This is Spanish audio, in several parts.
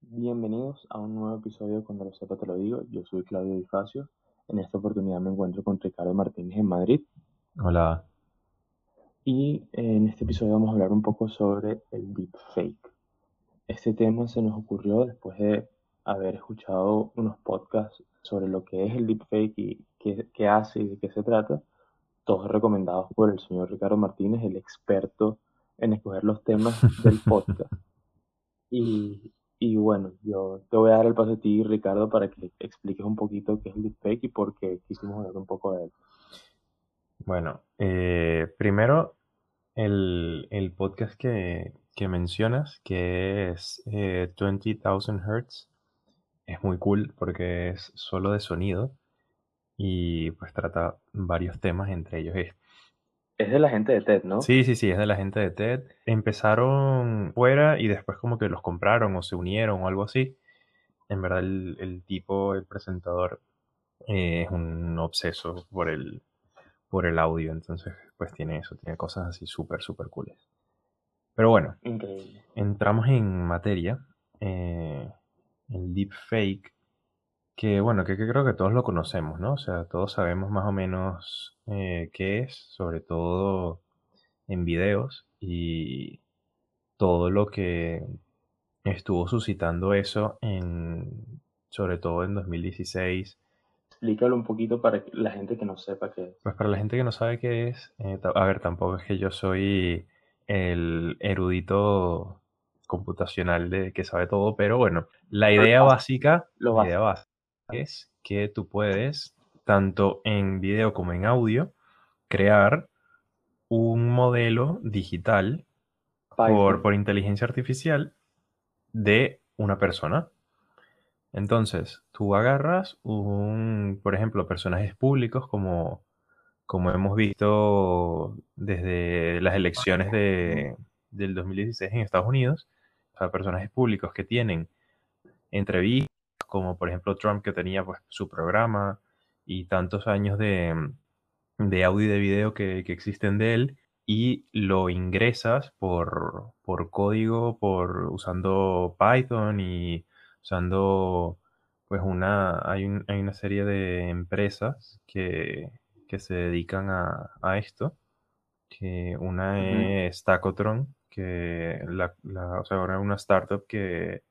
Bienvenidos a un nuevo episodio Cuando lo sepa te lo digo. Yo soy Claudio Difacio. En esta oportunidad me encuentro con Ricardo Martínez en Madrid. Hola. Y en este episodio vamos a hablar un poco sobre el deepfake. Este tema se nos ocurrió después de haber escuchado unos podcasts sobre lo que es el deepfake y qué, qué hace y de qué se trata, todos recomendados por el señor Ricardo Martínez, el experto en escoger los temas del podcast. Y, y bueno, yo te voy a dar el paso a ti, Ricardo, para que expliques un poquito qué es el deepfake y por qué quisimos hablar un poco de él. Bueno, eh, primero el, el podcast que, que mencionas, que es eh, 20,000 Hertz, es muy cool porque es solo de sonido y pues trata varios temas, entre ellos este. Es de la gente de TED, ¿no? Sí, sí, sí, es de la gente de TED. Empezaron fuera y después como que los compraron o se unieron o algo así. En verdad el, el tipo, el presentador, eh, es un obseso por el, por el audio, entonces pues tiene eso, tiene cosas así súper, súper cooles. Pero bueno, Increíble. entramos en materia. Eh, el deepfake, que bueno, que, que creo que todos lo conocemos, ¿no? O sea, todos sabemos más o menos eh, qué es, sobre todo en videos y todo lo que estuvo suscitando eso en, sobre todo en 2016. Explícalo un poquito para la gente que no sepa qué es. Pues para la gente que no sabe qué es, eh, a ver, tampoco es que yo soy el erudito computacional de que sabe todo, pero bueno, la idea básica, la idea básica es que tú puedes, tanto en video como en audio, crear un modelo digital por, por inteligencia artificial de una persona. Entonces, tú agarras un, por ejemplo, personajes públicos como, como hemos visto desde las elecciones de, del 2016 en Estados Unidos, o sea, personajes públicos que tienen entrevistas, como por ejemplo Trump que tenía pues su programa y tantos años de, de audio y de video que, que existen de él y lo ingresas por, por código, por usando Python y usando pues una, hay, un- hay una serie de empresas que, que se dedican a, a esto, que una Ujú. es Tacotron, que la, la- o sea, era una startup que,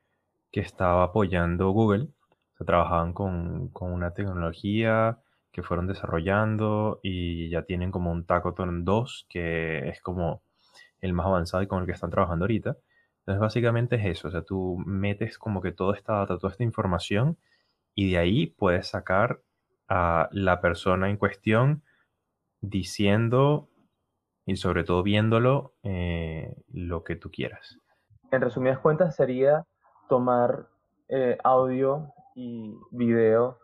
que estaba apoyando Google, o sea, trabajaban con, con una tecnología que fueron desarrollando y ya tienen como un Tacotron 2, que es como el más avanzado y con el que están trabajando ahorita. Entonces, básicamente es eso, o sea, tú metes como que toda esta data, toda esta información y de ahí puedes sacar a la persona en cuestión diciendo y sobre todo viéndolo eh, lo que tú quieras. En resumidas cuentas sería tomar eh, audio y video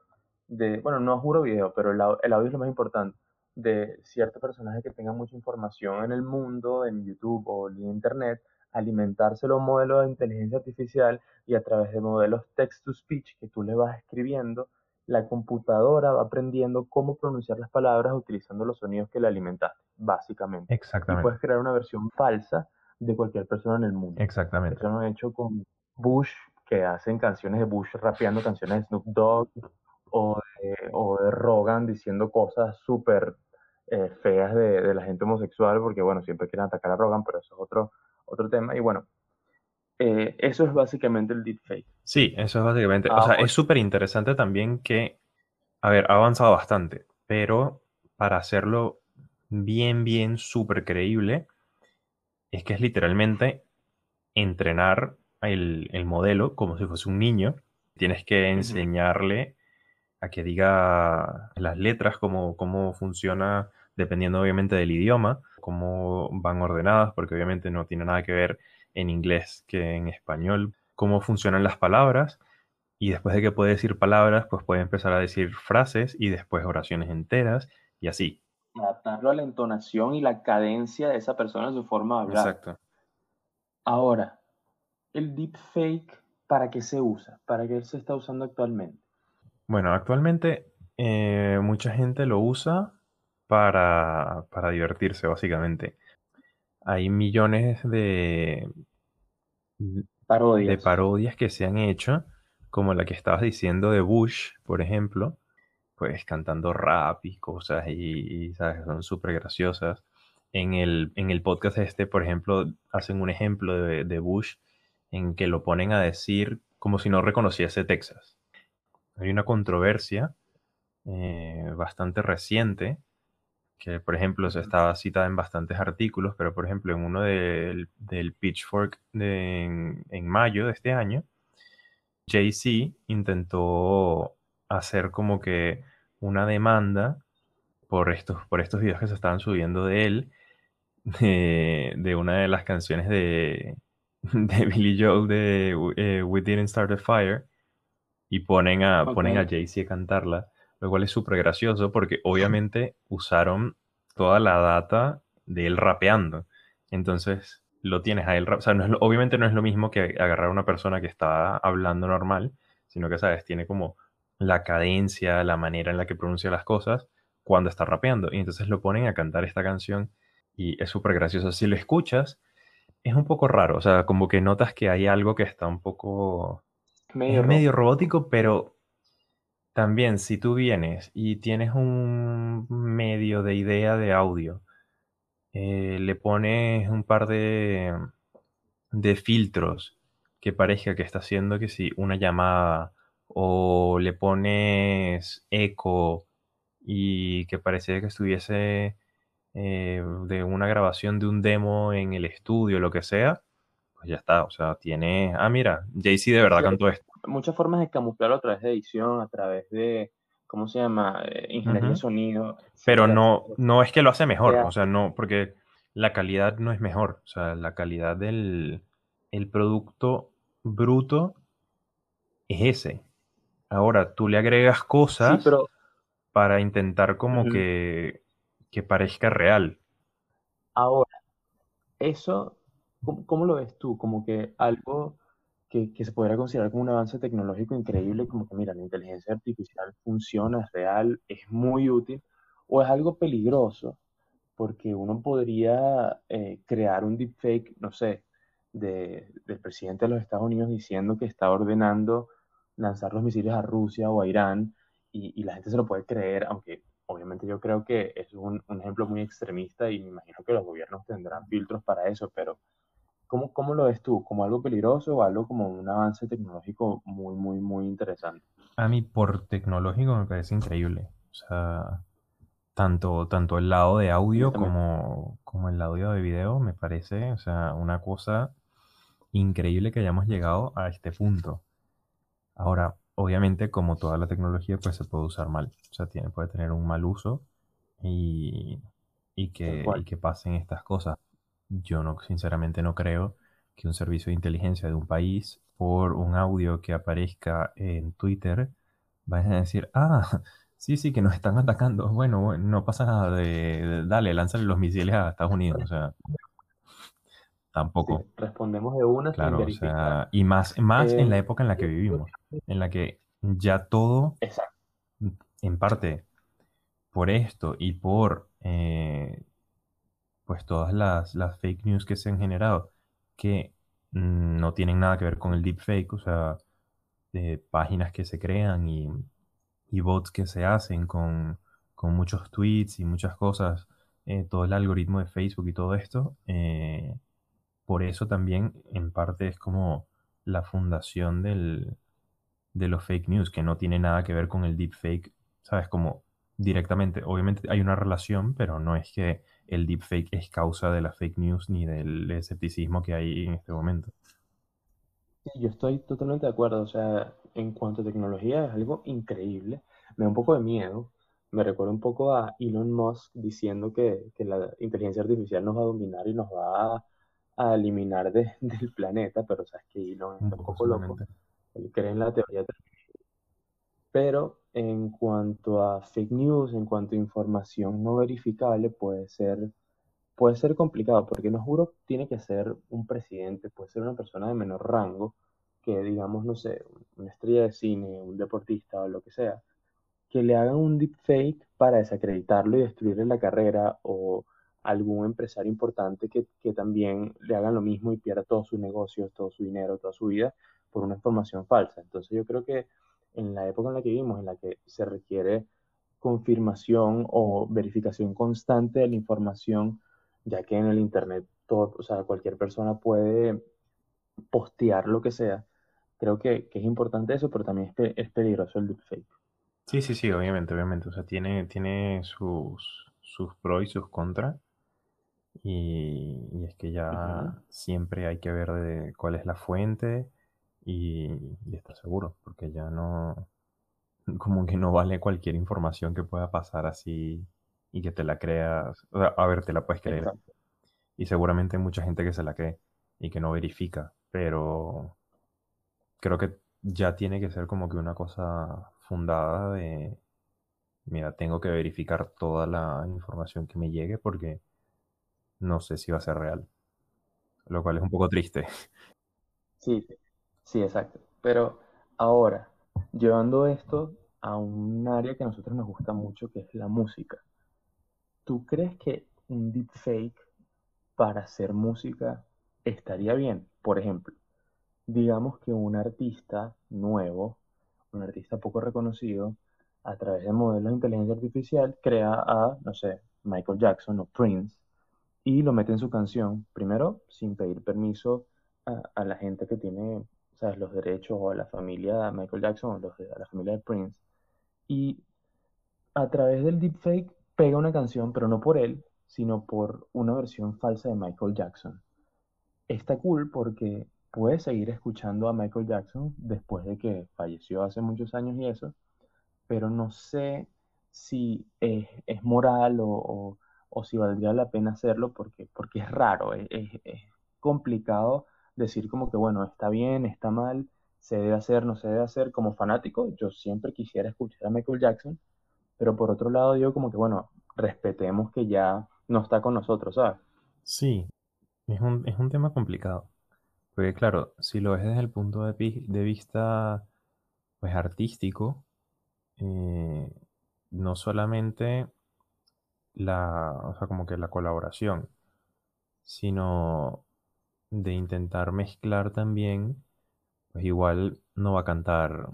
de, bueno, no juro video, pero el, el audio es lo más importante, de ciertos personajes que tengan mucha información en el mundo, en YouTube o en Internet, alimentárselo a un modelo de inteligencia artificial y a través de modelos text-to-speech que tú le vas escribiendo, la computadora va aprendiendo cómo pronunciar las palabras utilizando los sonidos que le alimentaste, básicamente. Y Exactamente, puedes crear una versión falsa de cualquier persona en el mundo. exactamente. Eso lo han hecho con Bush, que hacen canciones de Bush rapeando canciones de Snoop Dogg, o de, o de Rogan diciendo cosas súper eh, feas de, de la gente homosexual, porque bueno, siempre quieren atacar a Rogan, pero eso es otro, otro tema. Y bueno, eh, eso es básicamente el deepfake. Sí, eso es básicamente. O Ah, sea, bueno. es súper interesante también que, a ver, ha avanzado bastante, pero para hacerlo bien, bien súper creíble, es que es literalmente entrenar el, el modelo como si fuese un niño. Tienes que enseñarle a que diga las letras, cómo, cómo funciona, dependiendo obviamente del idioma, cómo van ordenadas, porque obviamente no tiene nada que ver en inglés que en español, cómo funcionan las palabras. Y después de que puede decir palabras, pues puede empezar a decir frases y después oraciones enteras y así. Adaptarlo a la entonación y la cadencia de esa persona en su forma de hablar. Exacto. Ahora, el deepfake, ¿para qué se usa? ¿Para qué se está usando actualmente? Bueno, actualmente eh, mucha gente lo usa para, para divertirse, básicamente. Hay millones de, de Parodias. parodias que se han hecho, como la que estabas diciendo de Bush, por ejemplo, pues cantando rap y cosas y, y, ¿sabes? son súper graciosas. En el, en el podcast este, por ejemplo, hacen un ejemplo de, de Bush en que lo ponen a decir como si no reconociese Texas. Hay una controversia eh, bastante reciente que, por ejemplo, se estaba citada en bastantes artículos, pero, por ejemplo, en uno del, del Pitchfork de, en, en mayo de este año, Jay-Z intentó hacer como que una demanda por estos, por estos videos que se estaban subiendo de él, de, de una de las canciones de, de Billy Joel de eh, We Didn't Start a Fire, y ponen a, Ok. ponen a Jay-Z a cantarla, lo cual es súper gracioso porque obviamente usaron toda la data de él rapeando. Entonces lo tienes a él, rap- o sea, no es lo- obviamente no es lo mismo que agarrar a una persona que está hablando normal, sino que, ¿sabes? Tiene como la cadencia, la manera en la que pronuncia las cosas cuando está rapeando. Y entonces lo ponen a cantar esta canción y es súper gracioso. Si lo escuchas, es un poco raro, o sea, como que notas que hay algo que está un poco... Medio Es medio robótico, pero también si tú vienes y tienes un medio de idea de audio, eh, le pones un par de, de filtros que parezca que está haciendo que si una llamada o le pones eco y que parecía que estuviese eh, de una grabación de un demo en el estudio, lo que sea, pues ya está. O sea, tiene. Ah, mira, Jay-Z de verdad Claro. cantó esto. muchas formas de camuflarlo a través de edición, a través de, ¿cómo se llama? Eh, ingeniería de Ujú. sonido, Pero etcétera, no, no es que lo hace mejor, o sea, no, porque la calidad no es mejor, o sea, la calidad del el producto bruto es ese. Ahora, tú le agregas Sí, cosas pero para intentar como que, que parezca real. ahora, eso, ¿cómo, lo ves tú? Como que algo que, se podría considerar como un avance tecnológico increíble, como que mira, la inteligencia artificial funciona, es real, es muy útil, o es algo peligroso, porque uno podría eh, crear un deepfake, no sé, de, del presidente de los Estados Unidos diciendo que está ordenando lanzar los misiles a Rusia o a Irán, y la gente se lo puede creer, aunque obviamente yo creo que es un, un ejemplo muy extremista y me imagino que los gobiernos tendrán filtros para eso, pero ¿cómo, cómo lo ves tú? ¿Como algo peligroso o algo como un avance tecnológico muy, muy, muy interesante? A mí por tecnológico me parece increíble. O sea, tanto, tanto el lado de audio como, como el audio de video me parece, o sea, una cosa increíble que hayamos llegado a este punto. Ahora, obviamente, como toda la tecnología, pues se puede usar mal. O sea, tiene, puede tener un mal uso y, y que, y que pasen estas cosas. Yo no, sinceramente no creo que un servicio de inteligencia de un país, por un audio que aparezca en Twitter, vayan a decir, ah, sí, sí, que nos están atacando. Bueno, no pasa nada de, de- dale, lánzale los misiles a Estados Unidos. O sea, Sí, tampoco. respondemos de una sin Claro, o verificar. sea, y más, más en la Eh, época en la que vivimos, en la que ya todo, exacto. en parte, por esto y por eh, pues todas las, las fake news que se han generado, que no tienen nada que ver con el deepfake, o sea, de páginas que se crean y, y bots que se hacen con, con muchos tweets y muchas cosas, eh, todo el algoritmo de Facebook y todo esto, eh, por eso también en parte es como la fundación del, de los fake news, que no tiene nada que ver con el deepfake, ¿sabes? Como directamente, obviamente hay una relación, pero no es que el deepfake es causa de la fake news ni del escepticismo que hay en este momento. Sí, yo estoy totalmente de acuerdo. O sea, en cuanto a tecnología es algo increíble. Me da un poco de miedo. Me recuerda un poco a Elon Musk diciendo que, que la inteligencia artificial nos va a dominar y nos va a, a eliminar de- del planeta, pero sabes que Elon Un está un poco loco. Él cree en la teoría Pero en cuanto a fake news, en cuanto a información no verificable, puede ser, puede ser complicado, porque no juro tiene que ser un presidente, puede ser una persona de menor rango, que digamos, no sé, una estrella de cine, un deportista o lo que sea, que le hagan un deepfake para desacreditarlo y destruirle la carrera o algún empresario importante que, que, también le hagan lo mismo y pierda todos sus negocios, todo su dinero, toda su vida por una información falsa. Entonces yo creo que en la época en la que vivimos, en la que se requiere confirmación o verificación constante de la información, ya que en el Internet todo, o sea, cualquier persona puede postear lo que sea, creo que, que es importante eso, pero también es, es peligroso el deepfake. Sí, sí, sí, obviamente, obviamente. O sea, tiene, tiene sus, sus pros y sus contras. Y, y es que ya Ujú, siempre hay que ver de cuál es la fuente y, y estar seguro, porque ya no, como que no vale cualquier información que pueda pasar así y que te la creas. O sea, a ver, te la puedes creer. Exacto. Y seguramente hay mucha gente que se la cree y que no verifica, pero creo que ya tiene que ser como que una cosa fundada de, mira, tengo que verificar toda la información que me llegue porque no sé si va a ser real, lo cual es un poco triste. Sí, sí, exacto. Pero ahora, llevando esto a un área que a nosotros nos gusta mucho, que es la música, ¿tú crees que un deepfake para hacer música estaría bien? Por ejemplo, digamos que un artista nuevo, un artista poco reconocido, a través de modelos de inteligencia artificial, crea a, no sé, Michael Jackson o Prince y lo mete en su canción, primero sin pedir permiso a, a la gente que tiene, los derechos a la familia de Michael Jackson o a la familia de Prince. Y a través del deepfake pega una canción, pero no por él, sino por una versión falsa de Michael Jackson. Está cool porque puedes seguir escuchando a Michael Jackson después de que falleció hace muchos años y eso, pero no sé si es, moral o, si valdría la pena hacerlo porque, porque es raro, es complicado decir como que, bueno, está bien, está mal, se debe hacer, no se debe hacer. Como fanático, yo siempre quisiera escuchar a Michael Jackson, pero por otro lado digo como que, bueno, respetemos que ya no está con nosotros, ¿sabes? Sí, es un, es un tema complicado, porque claro, si lo ves desde el punto de, de vista pues artístico, eh, no solamente la, o sea, como que la colaboración, sino de intentar mezclar también, pues igual no va a cantar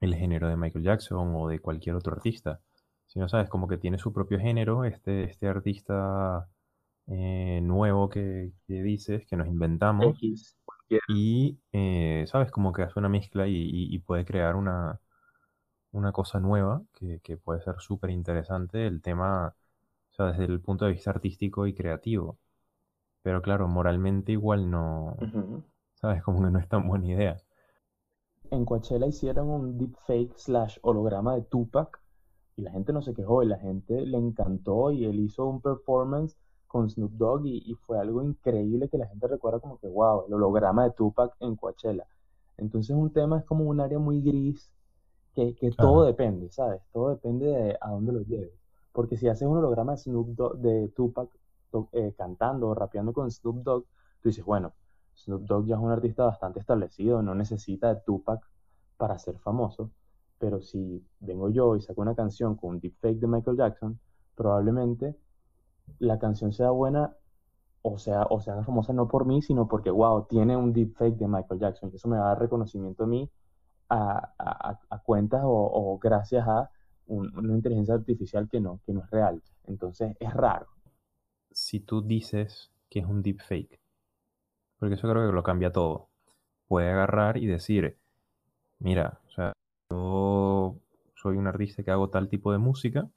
el género de Michael Jackson o de cualquier otro artista, sino, sabes, como que tiene su propio género, este, este artista eh, nuevo que, que dices, que nos inventamos, X, y, eh, sabes, como que hace una mezcla y, y- y puede crear una, una cosa nueva que, que puede ser súper interesante el tema, o sea, desde el punto de vista artístico y creativo. Pero claro, moralmente igual no, sabes, como que no es tan buena idea. En Coachella hicieron un deepfake slash holograma de Tupac y la gente no se quejó y la gente le encantó y él hizo un performance con Snoop Dogg y, y fue algo increíble que la gente recuerda como que, wow, el holograma de Tupac en Coachella. Entonces un tema es como un área muy gris que, que todo depende, ¿sabes? Todo depende de a dónde lo lleves. Porque si haces un holograma de Snoop Dogg, de Tupac eh, cantando o rapeando con Snoop Dogg, tú dices, bueno, Snoop Dogg ya es un artista bastante establecido, no necesita de Tupac para ser famoso. Pero si vengo yo y saco una canción con un deepfake de Michael Jackson, probablemente la canción sea buena o sea, o sea famosa no por mí, sino porque, wow, tiene un deepfake de Michael Jackson. Y eso me va a dar reconocimiento a mí a, a, a cuentas o, o, gracias a un, una inteligencia artificial que no, que no es real. Entonces es raro. Si tú dices que es un deepfake, porque eso creo que lo cambia todo, puede agarrar y decir, mira, o sea, yo soy un artista que hago tal tipo de música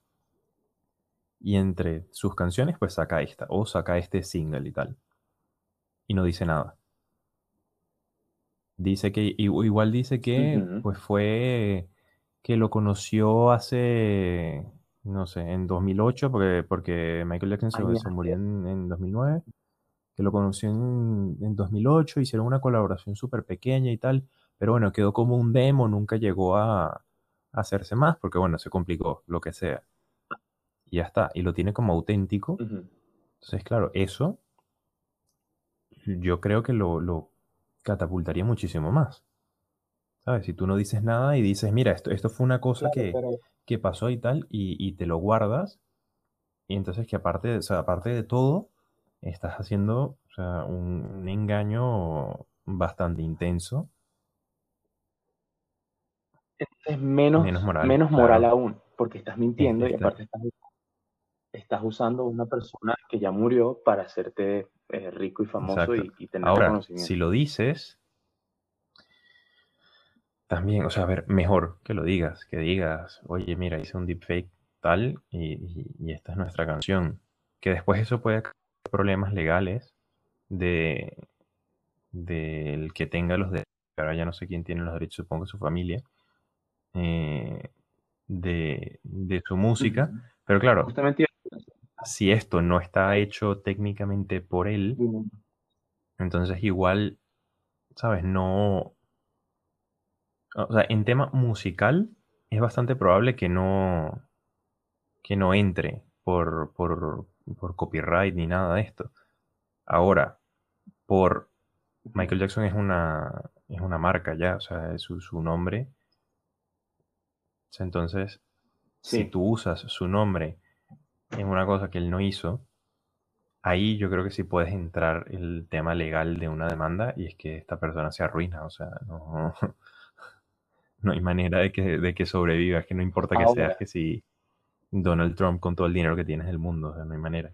y entre sus canciones pues saca esta o saca este single y tal. Y no dice nada. Dice que, igual dice que Uh -huh. pues fue que lo conoció hace, no sé, en 2008, porque, porque Michael Jackson se, se murió en, en, 2009, que lo conoció en, en 2008, hicieron una colaboración súper pequeña y tal, pero bueno, quedó como un demo, nunca llegó a, a hacerse más, porque bueno, se complicó, lo que sea. Y ya está, y lo tiene como auténtico. Uh -huh. Entonces, claro, eso yo creo que lo, lo catapultaría muchísimo más. ¿Sabes? Si tú no dices nada y dices, mira, esto, esto fue una cosa claro, que, pero... qué pasó y tal, y, te lo guardas. Y entonces que aparte, aparte de todo, estás haciendo un, engaño bastante intenso. Es menos, menos moral, menos moral aún, porque estás mintiendo y aparte estás, estás, usando una persona que ya murió para hacerte eh, rico y famoso y, y, tener Ahora, Si lo dices, también, o sea, a ver, mejor que lo digas, que digas, oye, mira, hice un deepfake tal y, esta es nuestra canción. Que después eso puede crear problemas legales de del que tenga los derechos, ahora ya no sé quién tiene los derechos, supongo su familia, eh, de, su música. Pero claro, si esto no está hecho técnicamente por él, entonces igual, ¿sabes? No, o sea, en tema musical es bastante probable que no, que no entre por, por, copyright ni nada de esto. Ahora, por Michael Jackson es una, es una marca ya, o sea, es su, nombre. entonces, si tú usas su nombre en una cosa que él no hizo, ahí yo creo que sí puedes entrar el tema legal de una demanda y es que esta persona se arruina, o sea, no, no hay manera de que, de que sobrevivas, que no importa que seas que si Donald Trump con todo el dinero que tienes del mundo, o sea, no hay manera.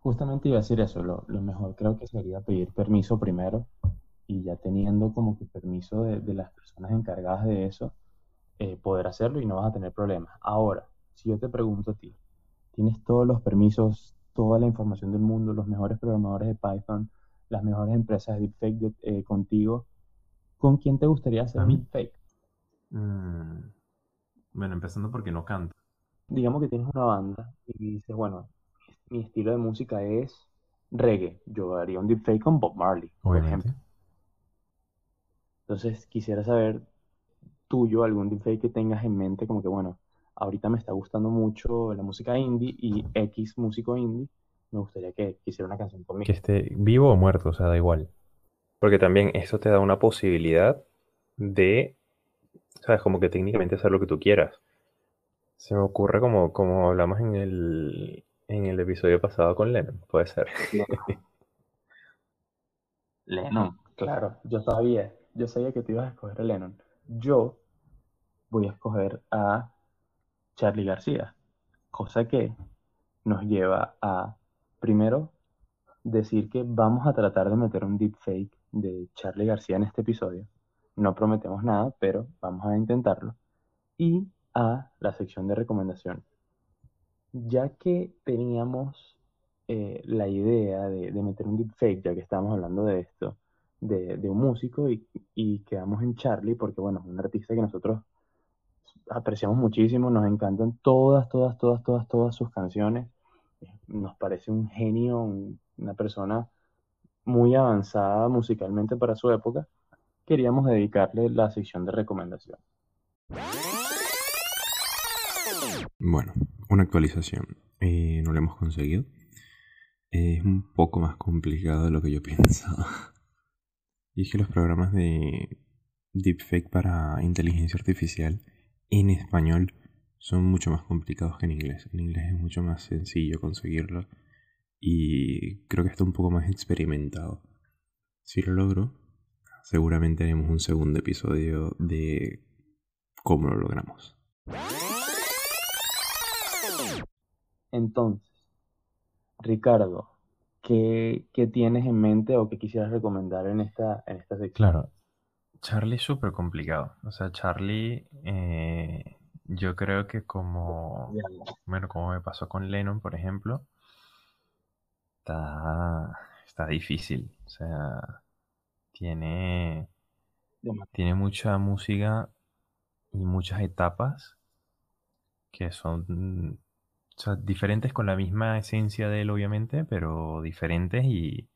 Justamente iba a decir eso, lo, mejor creo que sería pedir permiso primero y ya teniendo como que permiso de, las personas encargadas de eso, eh, poder hacerlo y no vas a tener problemas. Ahora, si yo te pregunto a ti, tienes todos los permisos, toda la información del mundo, los mejores programadores de Python, las mejores empresas de deepfake eh, contigo, ¿Con quién te gustaría hacer un fake? Mm, bueno, empezando porque no canto. Digamos que tienes una banda y dices, bueno, mi estilo de música es reggae. Yo haría un deepfake con Bob Marley, por ejemplo. Entonces, quisiera saber tuyo, algún deepfake que tengas en mente, como que, bueno, ahorita me está gustando mucho la música indie y X músico indie, me gustaría que hiciera una canción conmigo. Que esté vivo o muerto, o sea, da igual. Porque también eso te da una posibilidad de, ¿sabes? Como que técnicamente hacer lo que tú quieras. Se me ocurre como, como hablamos en el, en el episodio pasado con Lennon, puede ser. Lennon, claro, yo sabía, yo sabía que te ibas a escoger a Lennon. Yo voy a escoger a Charlie García, cosa que nos lleva a, primero, decir que vamos a tratar de meter un deepfake de Charlie García en este episodio. No prometemos nada, pero vamos a intentarlo. Y a la sección de recomendación. Ya que teníamos eh, la idea de, meter un deepfake, ya que estábamos hablando de esto, de, un músico y, y, quedamos en Charlie, porque bueno, es un artista que nosotros apreciamos muchísimo, nos encantan todas, todas, todas, todas, todas sus canciones. Nos parece un genio, una persona muy avanzada musicalmente para su época, queríamos dedicarle la sección de recomendación. Bueno, una actualización. Eh, no la hemos conseguido. Es un poco más complicado de lo que yo pensaba. Y es que los programas de deepfake para inteligencia artificial en español son mucho más complicados que en inglés. En inglés es mucho más sencillo conseguirlo y creo que está un poco más experimentado. Si lo logro, seguramente haremos un segundo episodio de cómo lo logramos. Entonces, Ricardo, ¿qué, tienes en mente o qué quisieras recomendar en esta, en esta sección? Claro, Charlie es súper complicado. O sea, Charlie, eh, yo creo que como, bueno, como me pasó con Lennon, por ejemplo, está, está difícil. O sea, tiene, tiene mucha música y muchas etapas que son diferentes con la misma esencia de él, obviamente, pero diferentes y,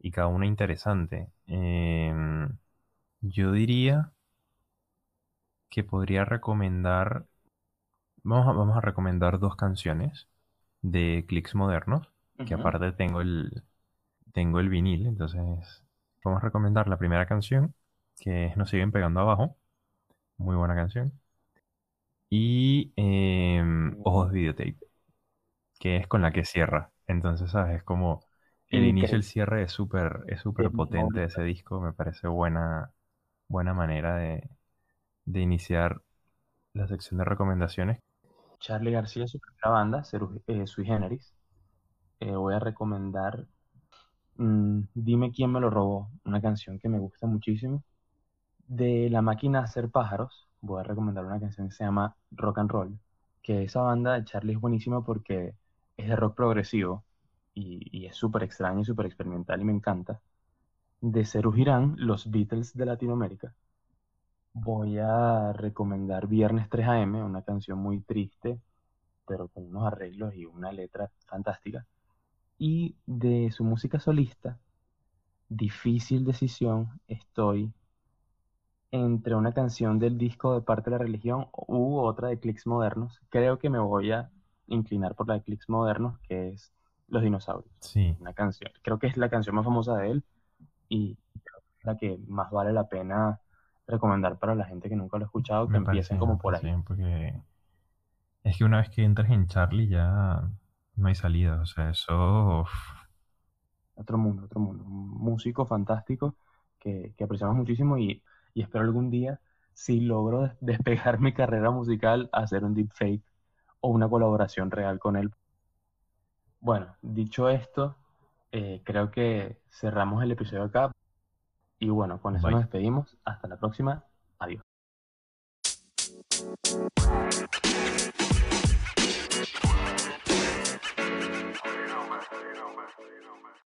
y cada una interesante. Em, yo diría que podría recomendar. Vamos a, vamos a recomendar dos canciones de clics modernos que aparte tengo el, tengo el vinil, entonces vamos a recomendar la primera canción, que es Nos siguen pegando abajo, muy buena canción. y em, Ojos Videotape, que es con la que cierra. Entonces, ¿sabes? Es como el inicio y el cierre es súper es súper potente ese disco. Me parece buena, buena manera de, de iniciar la sección de recomendaciones. Charlie García, su primera banda, eh, Sui Generis. Eh, voy a recomendar mm, Dime quién me lo robó, una canción que me gusta muchísimo. De La máquina hacer pájaros, voy a recomendar una canción que se llama Rock and Roll, que esa banda de Charlie es buenísima porque es de rock progresivo y, es súper extraño y súper experimental y me encanta. De Ceru Girán, los Beatles de Latinoamérica. Voy a recomendar Viernes 3 AM, una canción muy triste, pero con unos arreglos y una letra fantástica. Y de su música solista, Difícil Decisión, estoy entre una canción del disco de Parte de la Religión u otra de Clicks Modernos. Creo que me voy a inclinar por la de Clicks Modernos, que es Los Dinosaurios. Sí. Una canción. Creo que es la canción más famosa de él y la que más vale la pena recomendar para la gente que nunca lo ha escuchado, que empiecen como por ahí. Porque es que una vez que entras en Charlie ya no hay salida, o sea, eso... Otro mundo, otro mundo. Un músico fantástico que, que apreciamos muchísimo y y espero algún día, si logro despegar mi carrera musical, hacer un deepfake o una colaboración real con él. Bueno, dicho esto, eh, creo que cerramos el episodio acá. Y bueno, con eso nos despedimos. Hasta la próxima. Adiós.